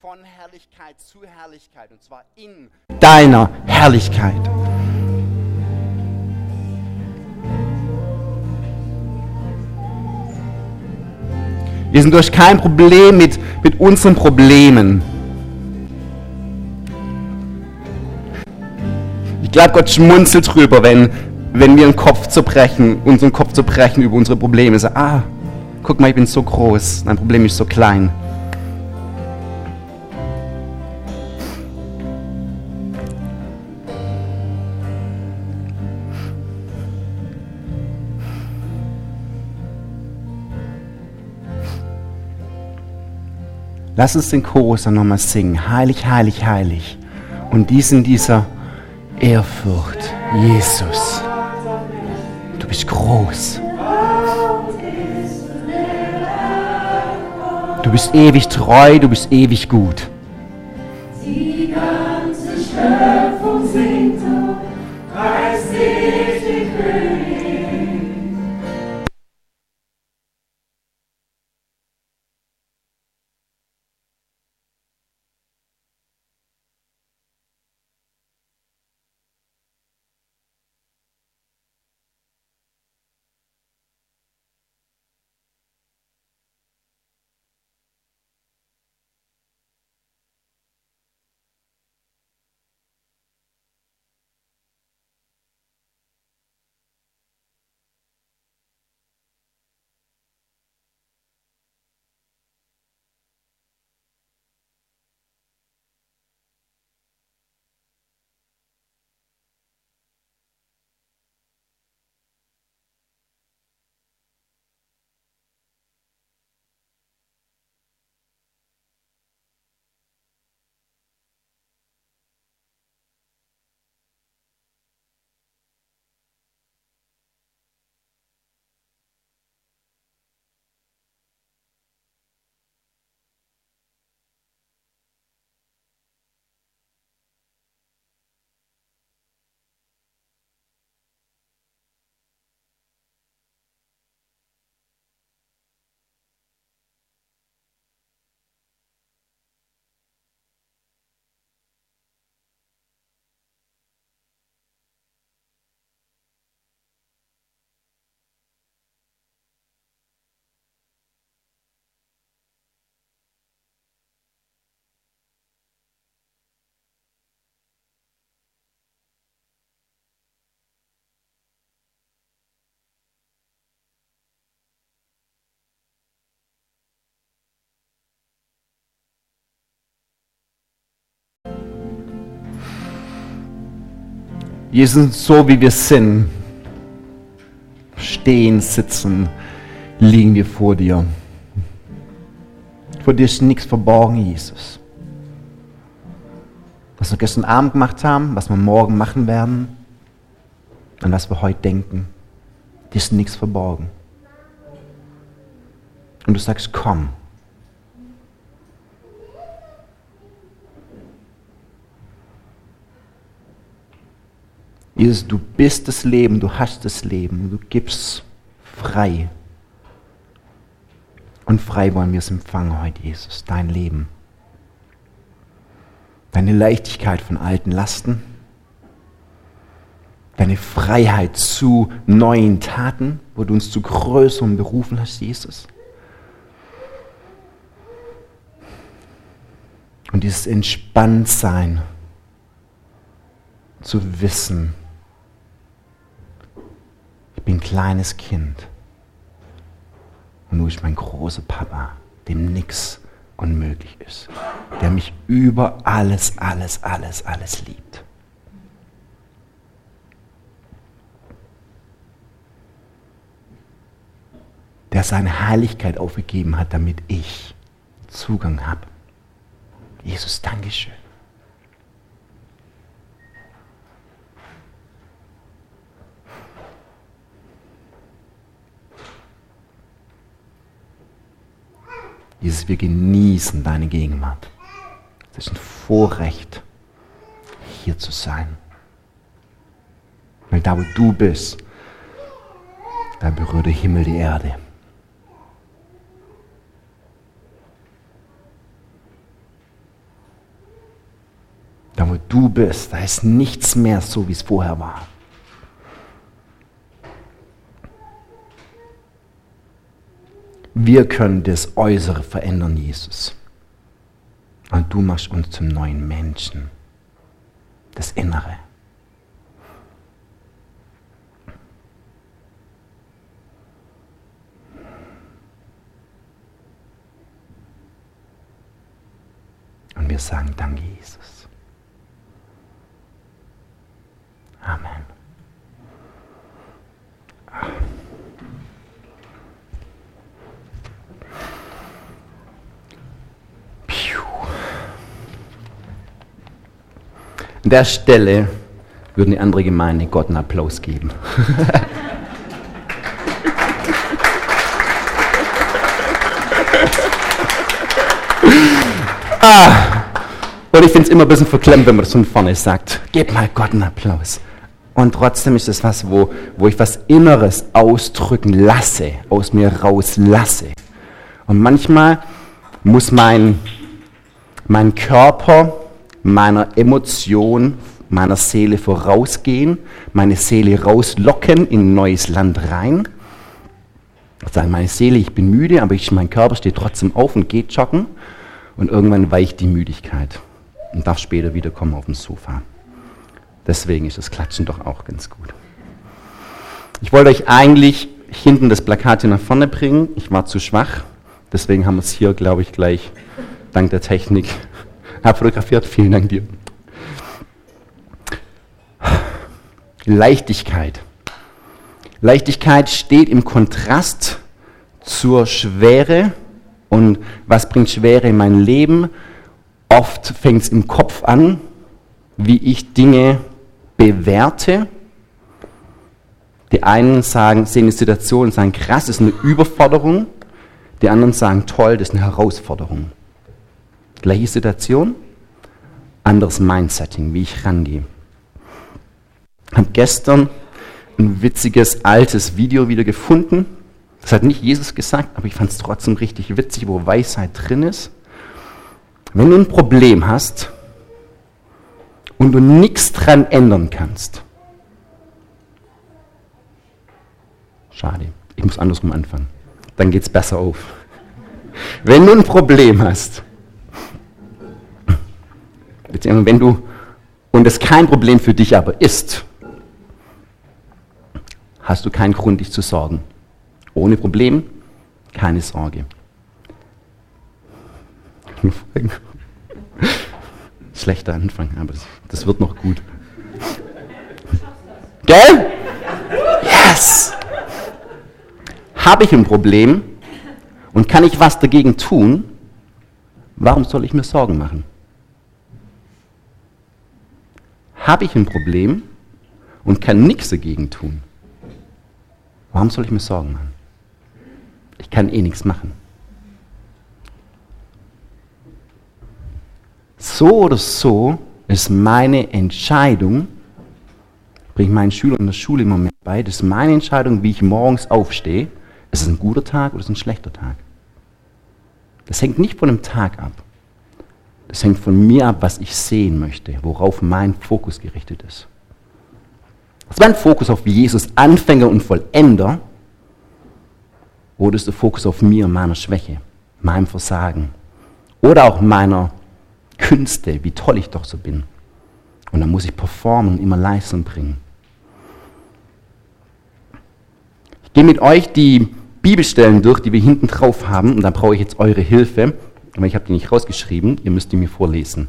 von Herrlichkeit zu Herrlichkeit und zwar in deiner Herrlichkeit. Wir sind durch kein Problem mit, mit unseren Problemen. Ich glaube, Gott schmunzelt drüber, wenn, wenn wir einen Kopf zerbrechen, unseren Kopf zerbrechen über unsere Probleme. So, ah, guck mal, ich bin so groß, dein Problem ist so klein. Lass uns den Chorus dann nochmal singen. Heilig, heilig, heilig. Und dies in dieser Ehrfurcht. Jesus, du bist groß. Du bist ewig treu, du bist ewig gut. Die ganze Schöpfung Jesus, so wie wir sind, stehen, sitzen, liegen wir vor dir. Vor dir ist nichts verborgen, Jesus. Was wir gestern Abend gemacht haben, was wir morgen machen werden, an was wir heute denken, dir ist nichts verborgen. Und du sagst, komm. Jesus, du bist das Leben, du hast das Leben, du gibst frei. Und frei wollen wir es empfangen heute, Jesus, dein Leben. Deine Leichtigkeit von alten Lasten, deine Freiheit zu neuen Taten, wo du uns zu größeren berufen hast, Jesus. Und dieses Entspanntsein zu wissen, bin ein kleines Kind. Und du bist mein großer Papa, dem nichts unmöglich ist. Der mich über alles, alles, alles, alles liebt. Der seine Heiligkeit aufgegeben hat, damit ich Zugang habe. Jesus, Dankeschön. Jesus, wir genießen deine Gegenwart. Es ist ein Vorrecht, hier zu sein. Weil da, wo du bist, da berührt der Himmel die Erde. Da, wo du bist, da ist nichts mehr so, wie es vorher war. Wir können das Äußere verändern, Jesus. Und du machst uns zum neuen Menschen. Das Innere. Und wir sagen Danke, Jesus. Amen. An der Stelle würden die andere Gemeinde Gott einen Applaus geben. ah. Und ich finde es immer ein bisschen verklemmt, wenn man das von vorne sagt. Gebt mal Gott einen Applaus. Und trotzdem ist es was, wo, wo ich was Inneres ausdrücken lasse, aus mir rauslasse. Und manchmal muss mein, mein Körper meiner Emotion, meiner Seele vorausgehen, meine Seele rauslocken in ein neues Land rein. Sagen meine Seele, ich bin müde, aber ich, mein Körper steht trotzdem auf und geht joggen. Und irgendwann weicht die Müdigkeit und darf später wiederkommen auf dem Sofa. Deswegen ist das Klatschen doch auch ganz gut. Ich wollte euch eigentlich hinten das Plakat hier nach vorne bringen. Ich war zu schwach. Deswegen haben wir es hier, glaube ich, gleich dank der Technik abfotografiert. Vielen Dank dir. Leichtigkeit. Leichtigkeit steht im Kontrast zur Schwere. Und was bringt Schwere in mein Leben? Oft fängt es im Kopf an, wie ich Dinge bewerte. Die einen sagen, sehen die Situation und sagen, krass, das ist eine Überforderung. Die anderen sagen, toll, das ist eine Herausforderung. Gleiche Situation, anderes Mindsetting, wie ich rangehe. Ich habe gestern ein witziges altes Video wieder gefunden. Das hat nicht Jesus gesagt, aber ich fand es trotzdem richtig witzig, wo Weisheit drin ist. Wenn du ein Problem hast und du nichts dran ändern kannst, schade, ich muss andersrum anfangen, dann geht es besser auf. Wenn du ein Problem hast Beziehungsweise wenn du, und es kein Problem für dich aber ist, hast du keinen Grund, dich zu sorgen. Ohne Problem, keine Sorge. Schlechter Anfang, aber das wird noch gut. Gell? Yes! Habe ich ein Problem und kann ich was dagegen tun? Warum soll ich mir Sorgen machen? Habe ich ein Problem und kann nichts dagegen tun. Warum soll ich mir Sorgen machen? Ich kann eh nichts machen. So oder so ist meine Entscheidung, bringe ich meinen Schülern in der Schule im Moment bei, das ist meine Entscheidung, wie ich morgens aufstehe. Ist es ein guter Tag oder ist es ein schlechter Tag? Das hängt nicht von dem Tag ab. Das hängt von mir ab, was ich sehen möchte, worauf mein Fokus gerichtet ist. Ist mein Fokus auf Jesus, Anfänger und Vollender? Oder ist der Fokus auf mir, meiner Schwäche, meinem Versagen? Oder auch meiner Künste, wie toll ich doch so bin? Und dann muss ich performen und immer Leistung bringen. Ich gehe mit euch die Bibelstellen durch, die wir hinten drauf haben, und da brauche ich jetzt eure Hilfe aber ich habe die nicht rausgeschrieben, ihr müsst die mir vorlesen.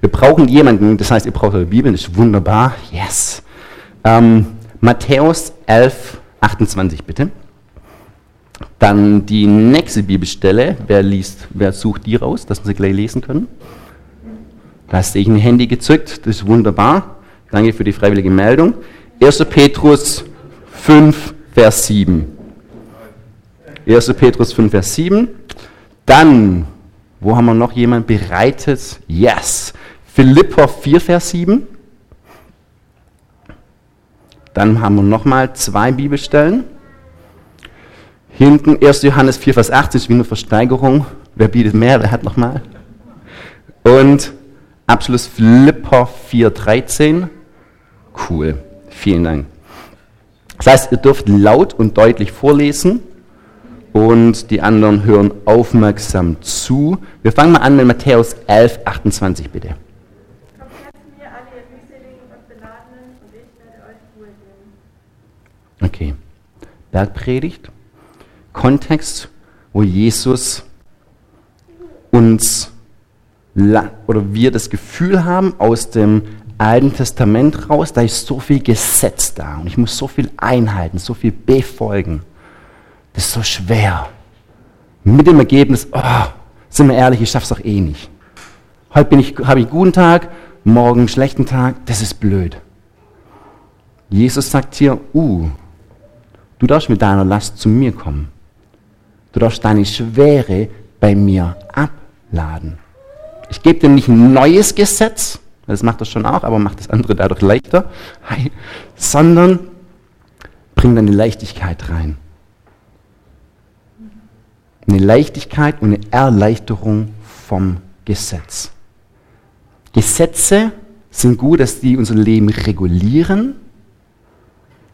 Wir brauchen jemanden, das heißt, ihr braucht eure Bibel, das ist wunderbar, yes. Ähm, Matthäus 11, 28 bitte. Dann die nächste Bibelstelle, wer liest, wer sucht die raus, dass wir sie gleich lesen können? Da sehe ich ein Handy gezückt, das ist wunderbar. Danke für die freiwillige Meldung. 1. Petrus 5, Vers 7. 1. Petrus 5, Vers 7. Dann wo haben wir noch jemand bereitet? Yes. Philippa 4, Vers 7. Dann haben wir nochmal zwei Bibelstellen. Hinten 1. Johannes 4, Vers 18 ist wie eine Versteigerung. Wer bietet mehr? Wer hat nochmal? Und Abschluss Flipper 4.13. Cool. Vielen Dank. Das heißt, ihr dürft laut und deutlich vorlesen und die anderen hören aufmerksam zu. Wir fangen mal an mit Matthäus 11, 28 bitte. Okay. Bergpredigt. Kontext, wo Jesus uns oder wir das Gefühl haben aus dem Alten Testament raus, da ist so viel Gesetz da und ich muss so viel einhalten, so viel befolgen. Das ist so schwer. Mit dem Ergebnis, oh, sind wir ehrlich, ich schaff's doch eh nicht. Heute ich, habe ich einen guten Tag, morgen einen schlechten Tag, das ist blöd. Jesus sagt hier, uh, du darfst mit deiner Last zu mir kommen. Du darfst deine Schwere bei mir abladen. Ich gebe dir nicht ein neues Gesetz, das macht das schon auch, aber macht das andere dadurch leichter, sondern bring deine Leichtigkeit rein. Eine Leichtigkeit und eine Erleichterung vom Gesetz. Gesetze sind gut, dass die unser Leben regulieren.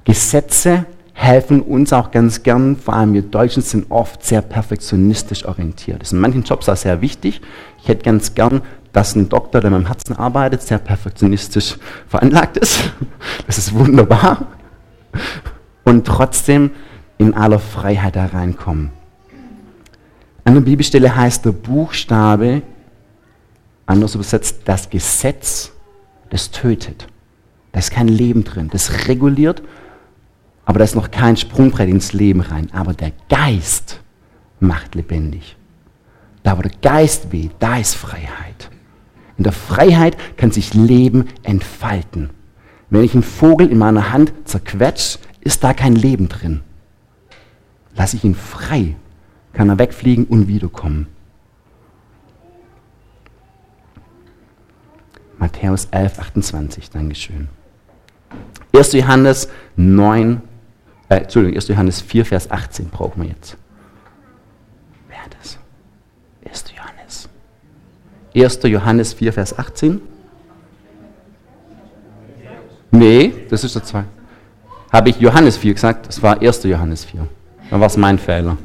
Gesetze helfen uns auch ganz gern, vor allem wir Deutschen sind oft sehr perfektionistisch orientiert. Das ist in manchen Jobs auch sehr wichtig. Ich hätte ganz gern, dass ein Doktor, der mit dem Herzen arbeitet, sehr perfektionistisch veranlagt ist. Das ist wunderbar. Und trotzdem in aller Freiheit da reinkommen. An der Bibelstelle heißt der Buchstabe, anders übersetzt, das Gesetz, das tötet. Da ist kein Leben drin. Das reguliert, aber da ist noch kein Sprungbrett ins Leben rein. Aber der Geist macht lebendig. Da, wo der Geist weht, da ist Freiheit. In der Freiheit kann sich Leben entfalten. Wenn ich einen Vogel in meiner Hand zerquetsche, ist da kein Leben drin. Lass ich ihn frei, kann er wegfliegen und wiederkommen. Matthäus 11, 28, Dankeschön. 1. Johannes 9, äh, Entschuldigung, 1. Johannes 4, Vers 18 brauchen wir jetzt. Wer hat das? 1. Johannes. 1. Johannes 4, Vers 18. Nee, das ist der 2. Habe ich Johannes 4 gesagt? Das war 1. Johannes 4. Dann war es mein Fehler.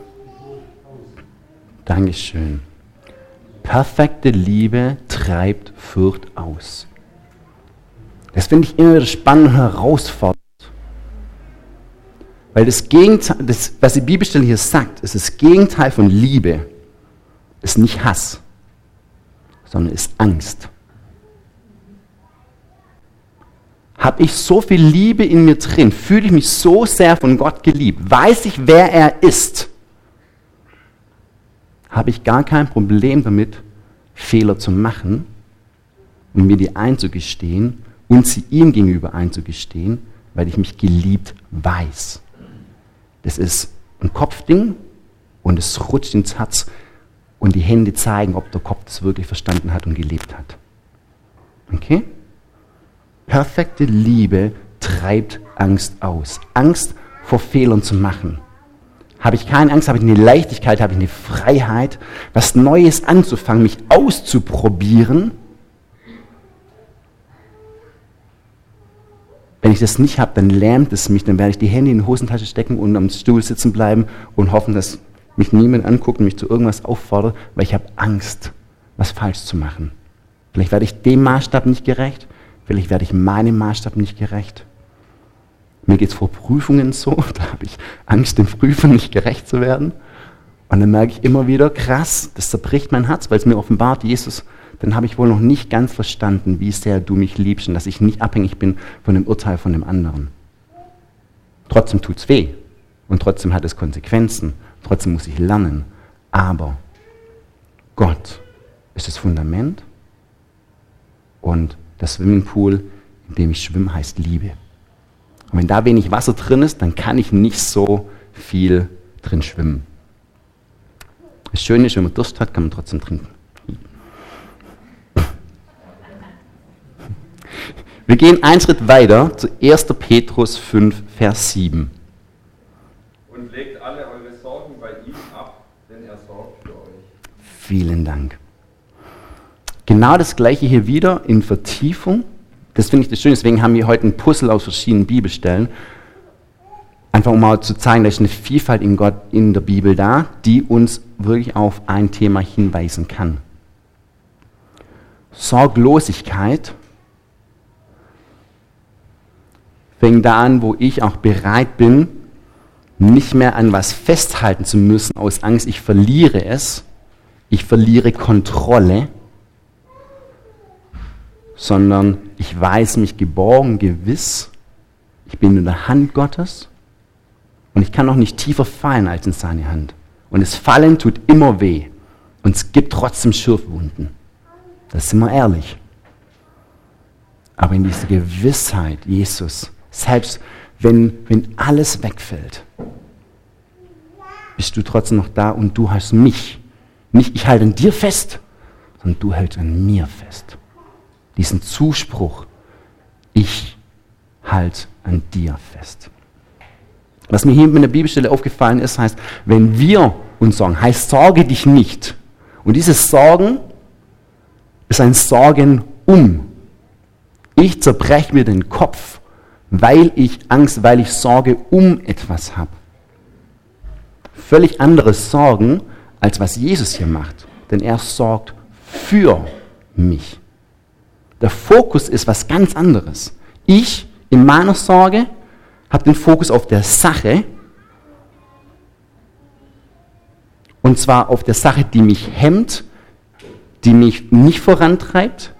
Die Gebot aus. Dankeschön. Perfekte Liebe treibt Furcht aus. Das finde ich immer wieder spannend und herausfordernd. Weil das Gegenteil, das, was die Bibelstelle hier sagt, ist das Gegenteil von Liebe, ist nicht Hass, sondern ist Angst. Habe ich so viel Liebe in mir drin, fühle ich mich so sehr von Gott geliebt, weiß ich, wer er ist, habe ich gar kein Problem damit, Fehler zu machen und mir die einzugestehen und sie ihm gegenüber einzugestehen, weil ich mich geliebt weiß. Das ist ein Kopfding und es rutscht ins Herz und die Hände zeigen, ob der Kopf das wirklich verstanden hat und gelebt hat. Okay? Perfekte Liebe treibt Angst aus. Angst vor Fehlern zu machen. Habe ich keine Angst, habe ich eine Leichtigkeit, habe ich eine Freiheit, was Neues anzufangen, mich auszuprobieren. Wenn ich das nicht habe, dann lähmt es mich, dann werde ich die Hände in die Hosentasche stecken und am Stuhl sitzen bleiben und hoffen, dass mich niemand anguckt und mich zu irgendwas auffordert, weil ich habe Angst, was falsch zu machen. Vielleicht werde ich dem Maßstab nicht gerecht, vielleicht werde ich meinem Maßstab nicht gerecht. Mir geht es vor Prüfungen so, da habe ich Angst, den Prüfern nicht gerecht zu werden. Und dann merke ich immer wieder, krass, das zerbricht mein Herz, weil es mir offenbart, Jesus, dann habe ich wohl noch nicht ganz verstanden, wie sehr du mich liebst und dass ich nicht abhängig bin von dem Urteil von dem anderen. Trotzdem tut es weh und trotzdem hat es Konsequenzen, trotzdem muss ich lernen. Aber Gott ist das Fundament und das Swimmingpool, in dem ich schwimme, heißt Liebe. Und wenn da wenig Wasser drin ist, dann kann ich nicht so viel drin schwimmen. Das Schöne ist, wenn man Durst hat, kann man trotzdem trinken. Wir gehen einen Schritt weiter zu 1. Petrus 5, Vers 7. Und legt alle eure Sorgen bei ihm ab, denn er sorgt für euch. Vielen Dank. Genau das gleiche hier wieder in Vertiefung. Das finde ich das Schöne, deswegen haben wir heute ein Puzzle aus verschiedenen Bibelstellen. Einfach um mal zu zeigen, da ist eine Vielfalt in Gott in der Bibel da, die uns wirklich auf ein Thema hinweisen kann. Sorglosigkeit fängt da an, wo ich auch bereit bin, nicht mehr an was festhalten zu müssen aus Angst, ich verliere es, ich verliere Kontrolle, sondern ich weiß mich geborgen, gewiss, ich bin in der Hand Gottes und ich kann noch nicht tiefer fallen als in seine Hand. Und das Fallen tut immer weh und es gibt trotzdem Schürfwunden. Das sind wir ehrlich. Aber in dieser Gewissheit, Jesus, selbst wenn, wenn alles wegfällt, bist du trotzdem noch da und du hast mich. Nicht ich halte an dir fest, sondern du hältst an mir fest. Diesen Zuspruch, ich halte an dir fest. Was mir hier mit der Bibelstelle aufgefallen ist, heißt, wenn wir uns sorgen, heißt sorge dich nicht. Und dieses Sorgen ist ein Sorgen um. Ich zerbreche mir den Kopf, weil ich Angst, weil ich Sorge um etwas habe. Völlig anderes Sorgen, als was Jesus hier macht. Denn er sorgt für mich. Der Fokus ist was ganz anderes. Ich in meiner Sorge habe den Fokus auf der Sache. Und zwar auf der Sache, die mich hemmt, die mich nicht vorantreibt,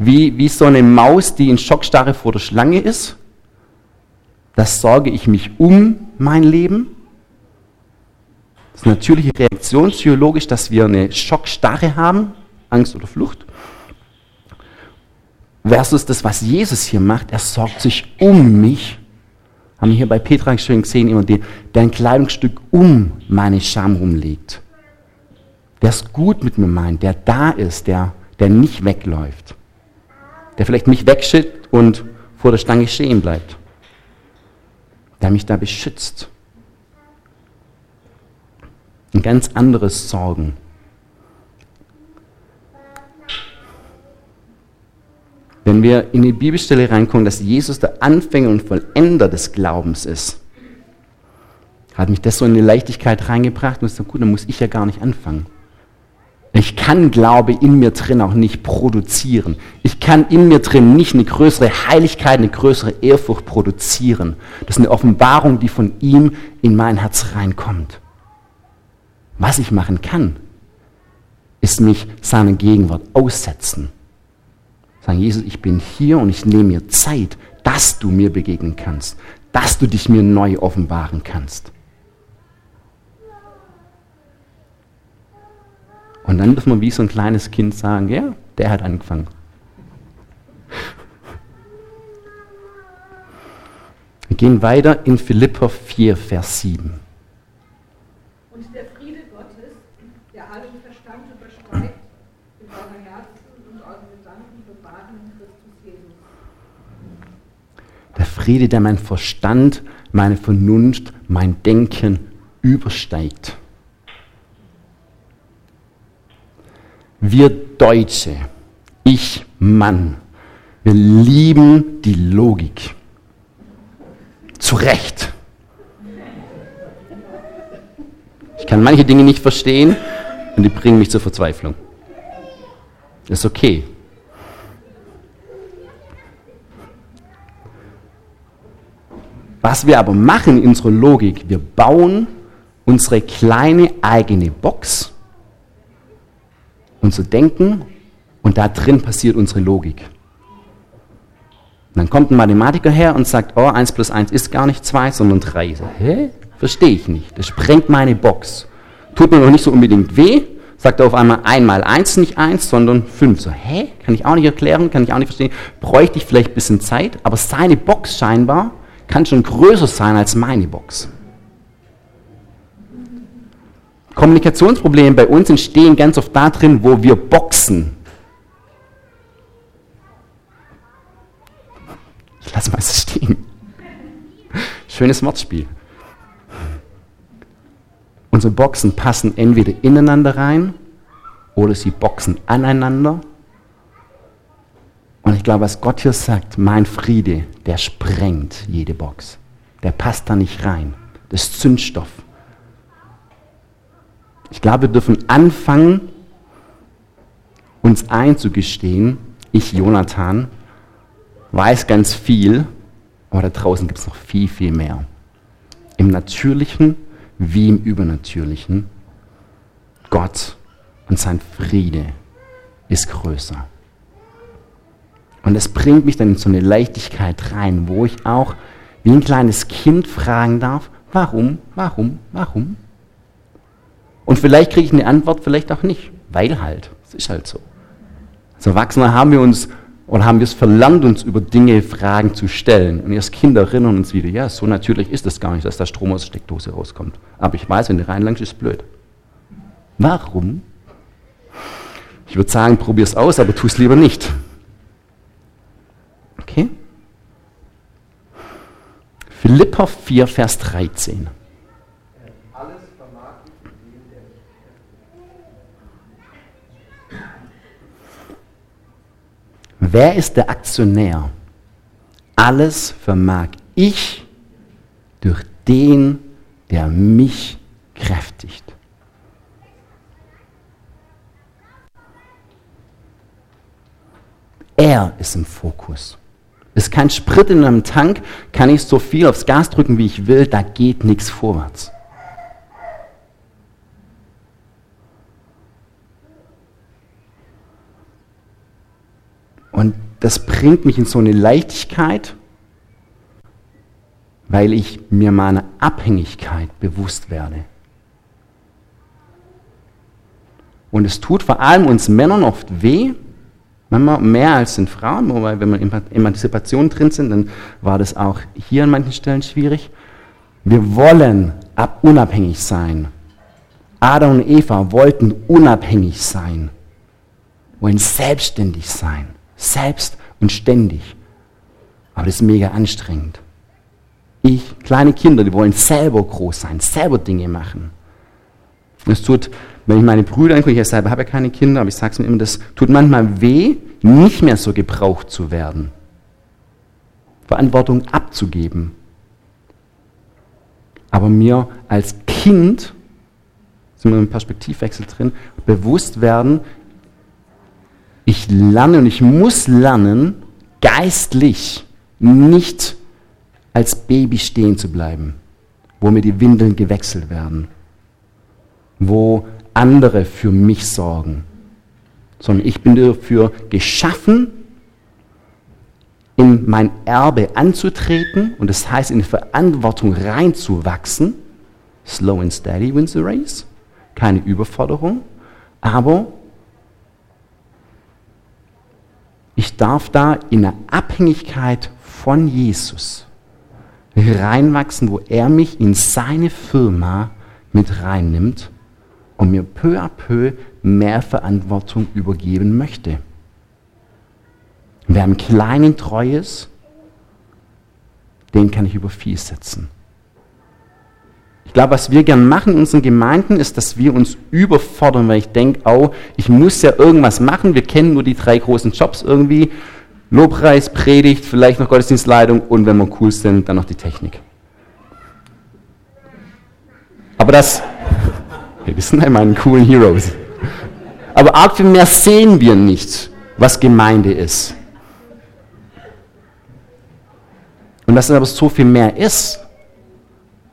wie, wie so eine Maus, die in Schockstarre vor der Schlange ist. Das sorge ich mich um mein Leben. Das ist eine natürliche Reaktion psychologisch, dass wir eine Schockstarre haben, Angst oder Flucht. Versus das, was Jesus hier macht, er sorgt sich um mich. Haben wir hier bei Petra schön gesehen, immer die, der ein Kleidungsstück um meine Scham rumlegt der es gut mit mir meint, der da ist, der, der nicht wegläuft, der vielleicht mich wegschickt und vor der Stange stehen bleibt, der mich da beschützt. Ein ganz anderes Sorgen. Wenn wir in die Bibelstelle reinkommen, dass Jesus der Anfänger und Vollender des Glaubens ist, hat mich das so in die Leichtigkeit reingebracht und ich so, gut, dann muss ich ja gar nicht anfangen. Ich kann Glaube in mir drin auch nicht produzieren. Ich kann in mir drin nicht eine größere Heiligkeit, eine größere Ehrfurcht produzieren. Das ist eine Offenbarung, die von ihm in mein Herz reinkommt. Was ich machen kann, ist mich seiner Gegenwart aussetzen. Sagen, Jesus, ich bin hier und ich nehme mir Zeit, dass du mir begegnen kannst, dass du dich mir neu offenbaren kannst. Und dann dürfen wir wie so ein kleines Kind sagen, ja, der hat angefangen. Wir gehen weiter in Philippa 4, Vers 7. Und der Friede Gottes, der allen Verstand übersteigt, in euren Herzen und euren Gedanken bewahren in Christus Jesus. Der Friede, der mein Verstand, meine Vernunft, mein Denken übersteigt. Wir Deutsche, ich Mann, wir lieben die Logik. Zu Recht. Ich kann manche Dinge nicht verstehen und die bringen mich zur Verzweiflung. Ist okay. Was wir aber machen in unserer Logik, wir bauen unsere kleine eigene Box unser Denken und da drin passiert unsere Logik. Und dann kommt ein Mathematiker her und sagt, oh, 1 plus 1 ist gar nicht 2, sondern 3. So, hä? Verstehe ich nicht. Das sprengt meine Box. Tut mir noch nicht so unbedingt weh. Sagt er auf einmal 1 mal 1 nicht 1, sondern 5. So, hä? Kann ich auch nicht erklären, kann ich auch nicht verstehen. Bräuchte ich vielleicht ein bisschen Zeit, aber seine Box scheinbar kann schon größer sein als meine Box. Kommunikationsprobleme bei uns entstehen ganz oft da drin, wo wir boxen. Ich lass mal so stehen. Schönes Wortspiel. Unsere Boxen passen entweder ineinander rein oder sie boxen aneinander. Und ich glaube, was Gott hier sagt, mein Friede, der sprengt jede Box. Der passt da nicht rein. Das ist Zündstoff. Ich glaube, wir dürfen anfangen, uns einzugestehen, ich, Jonathan, weiß ganz viel, aber da draußen gibt es noch viel, viel mehr. Im Natürlichen wie im Übernatürlichen. Gott und sein Friede ist größer. Und es bringt mich dann in so eine Leichtigkeit rein, wo ich auch wie ein kleines Kind fragen darf, warum, warum, warum? Und vielleicht kriege ich eine Antwort, vielleicht auch nicht, weil halt, es ist halt so. Als Erwachsene haben wir uns oder haben wir es verlernt, uns über Dinge, Fragen zu stellen. Und erst Kinder erinnern uns wieder, ja, so natürlich ist es gar nicht, dass der Strom aus der Steckdose rauskommt. Aber ich weiß, wenn du reinlangst, ist es blöd. Warum? Ich würde sagen, probier es aus, aber tu es lieber nicht. Okay? Philippa 4, Vers 13. Alles vermag ich in dem, der mich Wer ist der Aktionär? Alles vermag ich durch den, der mich kräftigt. Er ist im Fokus. Ist kein Sprit in einem Tank, kann ich so viel aufs Gas drücken, wie ich will, da geht nichts vorwärts. Und das bringt mich in so eine Leichtigkeit, weil ich mir meiner Abhängigkeit bewusst werde. Und es tut vor allem uns Männern oft weh, manchmal mehr als den Frauen, wobei wenn wir in Emanzipation drin sind, dann war das auch hier an manchen Stellen schwierig. Wir wollen ab unabhängig sein. Adam und Eva wollten unabhängig sein, wollen selbstständig sein selbst und ständig. Aber das ist mega anstrengend. Ich, kleine Kinder, die wollen selber groß sein, selber Dinge machen. Es tut, wenn ich meine Brüder angucke, ich selber habe ja keine Kinder, aber ich sage es mir immer, das tut manchmal weh, nicht mehr so gebraucht zu werden. Verantwortung abzugeben. Aber mir als Kind, sind wir im Perspektivwechsel drin, bewusst werden, ich lerne und ich muss lernen, geistlich nicht als Baby stehen zu bleiben, wo mir die Windeln gewechselt werden, wo andere für mich sorgen, sondern ich bin dafür geschaffen, in mein Erbe anzutreten und das heißt, in Verantwortung reinzuwachsen. Slow and steady wins the race. Keine Überforderung, aber Ich darf da in der Abhängigkeit von Jesus reinwachsen, wo er mich in seine Firma mit reinnimmt und mir peu à peu mehr Verantwortung übergeben möchte. Wer im Kleinen treu ist, den kann ich über viel setzen. Ich glaube, was wir gern machen in unseren Gemeinden, ist, dass wir uns überfordern, weil ich denke, oh, ich muss ja irgendwas machen. Wir kennen nur die drei großen Jobs irgendwie. Lobpreis, Predigt, vielleicht noch Gottesdienstleitung und wenn wir cool sind, dann noch die Technik. Aber das, hey, wir sind ja meine coolen Heroes. Aber arg viel mehr sehen wir nicht, was Gemeinde ist. Und dass es aber so viel mehr ist,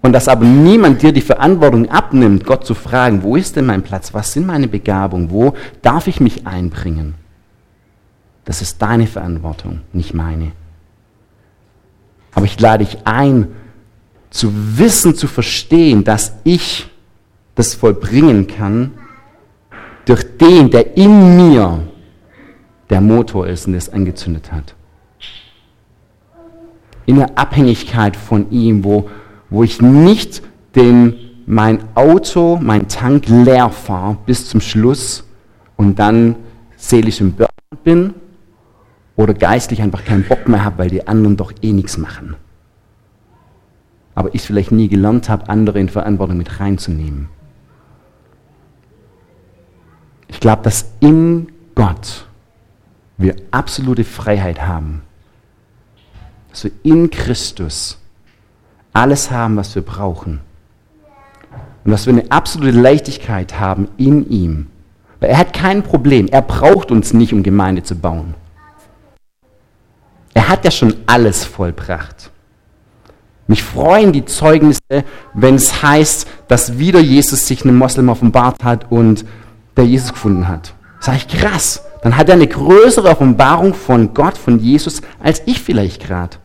und dass aber niemand dir die Verantwortung abnimmt, Gott zu fragen, wo ist denn mein Platz, was sind meine Begabungen, wo darf ich mich einbringen. Das ist deine Verantwortung, nicht meine. Aber ich lade dich ein, zu wissen, zu verstehen, dass ich das vollbringen kann durch den, der in mir der Motor ist und es angezündet hat. In der Abhängigkeit von ihm, wo wo ich nicht den, mein Auto, mein Tank leer fahre bis zum Schluss und dann seelisch im Burnout bin, oder geistlich einfach keinen Bock mehr habe, weil die anderen doch eh nichts machen. Aber ich vielleicht nie gelernt habe, andere in Verantwortung mit reinzunehmen. Ich glaube, dass in Gott wir absolute Freiheit haben. Dass wir in Christus alles haben, was wir brauchen. Und dass wir eine absolute Leichtigkeit haben in ihm. Weil er hat kein Problem. Er braucht uns nicht, um Gemeinde zu bauen. Er hat ja schon alles vollbracht. Mich freuen die Zeugnisse, wenn es heißt, dass wieder Jesus sich einem Moslem offenbart hat und der Jesus gefunden hat. Sag ich krass. Dann hat er eine größere Offenbarung von Gott, von Jesus, als ich vielleicht gerade.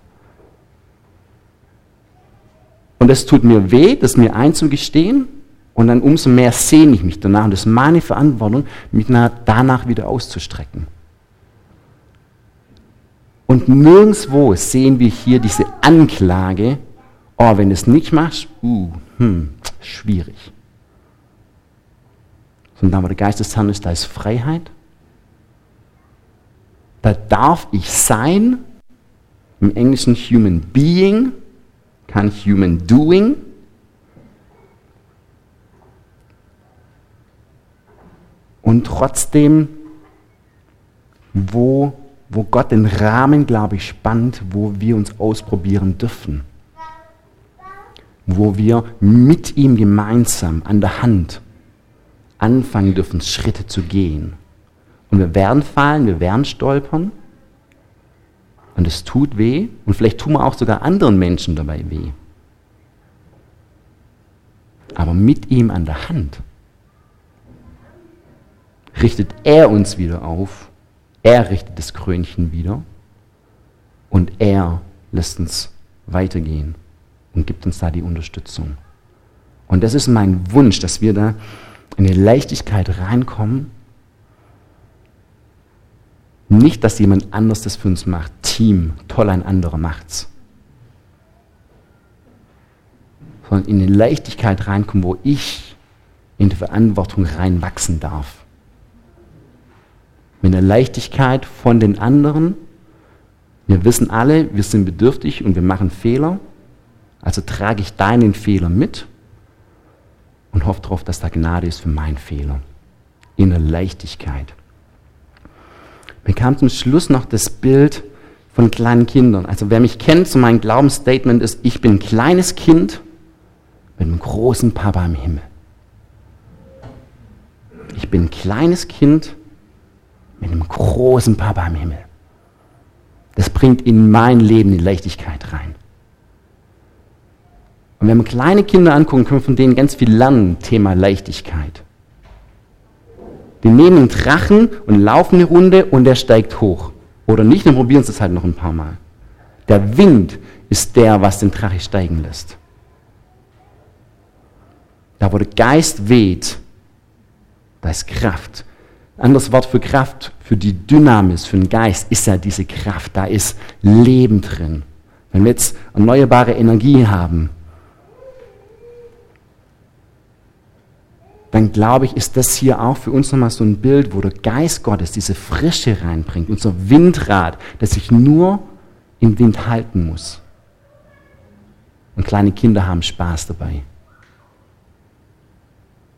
Und es tut mir weh, das mir einzugestehen. Und dann umso mehr sehne ich mich danach. Und das ist meine Verantwortung, mich danach wieder auszustrecken. Und nirgendwo sehen wir hier diese Anklage, oh, wenn du es nicht machst, uh, hm, schwierig. Sondern da, wo der Geist des Herrn ist, da ist Freiheit. Da darf ich sein, im Englischen Human Being, kein Human Doing. Und trotzdem, wo, wo Gott den Rahmen, glaube ich, spannt, wo wir uns ausprobieren dürfen. Wo wir mit ihm gemeinsam an der Hand anfangen dürfen, Schritte zu gehen. Und wir werden fallen, wir werden stolpern. Und es tut weh. Und vielleicht tun wir auch sogar anderen Menschen dabei weh. Aber mit ihm an der Hand richtet er uns wieder auf. Er richtet das Krönchen wieder. Und er lässt uns weitergehen und gibt uns da die Unterstützung. Und das ist mein Wunsch, dass wir da in eine Leichtigkeit reinkommen. Nicht, dass jemand anders das für uns macht. Team, toll, ein anderer macht's. Sondern in eine Leichtigkeit reinkommen, wo ich in die Verantwortung reinwachsen darf. Mit einer Leichtigkeit von den anderen. Wir wissen alle, wir sind bedürftig und wir machen Fehler. Also trage ich deinen Fehler mit und hoffe darauf, dass da Gnade ist für meinen Fehler. In der Leichtigkeit. Mir kam zum Schluss noch das Bild von kleinen Kindern. Also wer mich kennt, so mein Glaubensstatement ist, ich bin ein kleines Kind mit einem großen Papa im Himmel. Ich bin ein kleines Kind mit einem großen Papa im Himmel. Das bringt in mein Leben die Leichtigkeit rein. Und wenn wir kleine Kinder angucken, können wir von denen ganz viel lernen, Thema Leichtigkeit. Die nehmen einen Drachen und laufen eine Runde und der steigt hoch. Oder nicht, dann probieren sie es halt noch ein paar Mal. Der Wind ist der, was den Drache steigen lässt. Da, wo der Geist weht, da ist Kraft. Anderes Wort für Kraft, für die Dynamis, für den Geist, ist ja diese Kraft. Da ist Leben drin. Wenn wir jetzt erneuerbare Energie haben, dann glaube ich, ist das hier auch für uns nochmal so ein Bild, wo der Geist Gottes diese Frische reinbringt, unser Windrad, das sich nur im Wind halten muss. Und kleine Kinder haben Spaß dabei.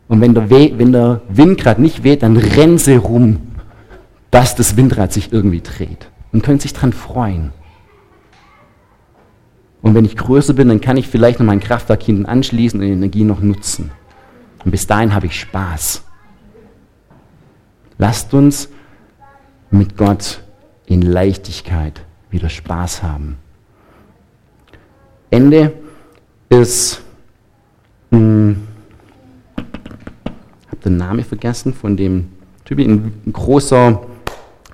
Und wenn der, We wenn der Windrad nicht weht, dann rennen sie rum, dass das Windrad sich irgendwie dreht und können sich daran freuen. Und wenn ich größer bin, dann kann ich vielleicht noch mein Kraftwerk hinten anschließen und die Energie noch nutzen. Und bis dahin habe ich Spaß. Lasst uns mit Gott in Leichtigkeit wieder Spaß haben. Ende ist, hm, habe den Namen vergessen von dem Typ, ein, ein großer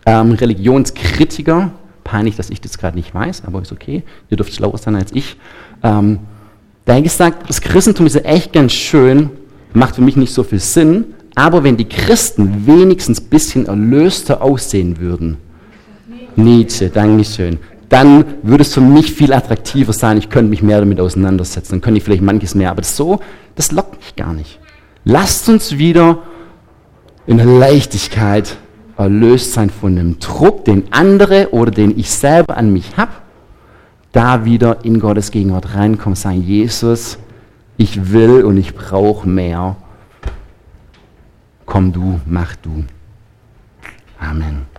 ähm, Religionskritiker. Peinlich, dass ich das gerade nicht weiß, aber ist okay. Ihr dürft schlauer sein als ich. Ähm, der hat gesagt, das Christentum ist ja echt ganz schön, macht für mich nicht so viel Sinn, aber wenn die Christen wenigstens ein bisschen erlöster aussehen würden, Nietzsche, Dankeschön, dann würde es für mich viel attraktiver sein, ich könnte mich mehr damit auseinandersetzen, dann könnte ich vielleicht manches mehr, aber das so, das lockt mich gar nicht. Lasst uns wieder in der Leichtigkeit erlöst sein von dem Druck, den andere oder den ich selber an mich habe, da wieder in Gottes Gegenwart reinkommen, sagen, Jesus, ich will und ich brauche mehr. Komm du, mach du. Amen.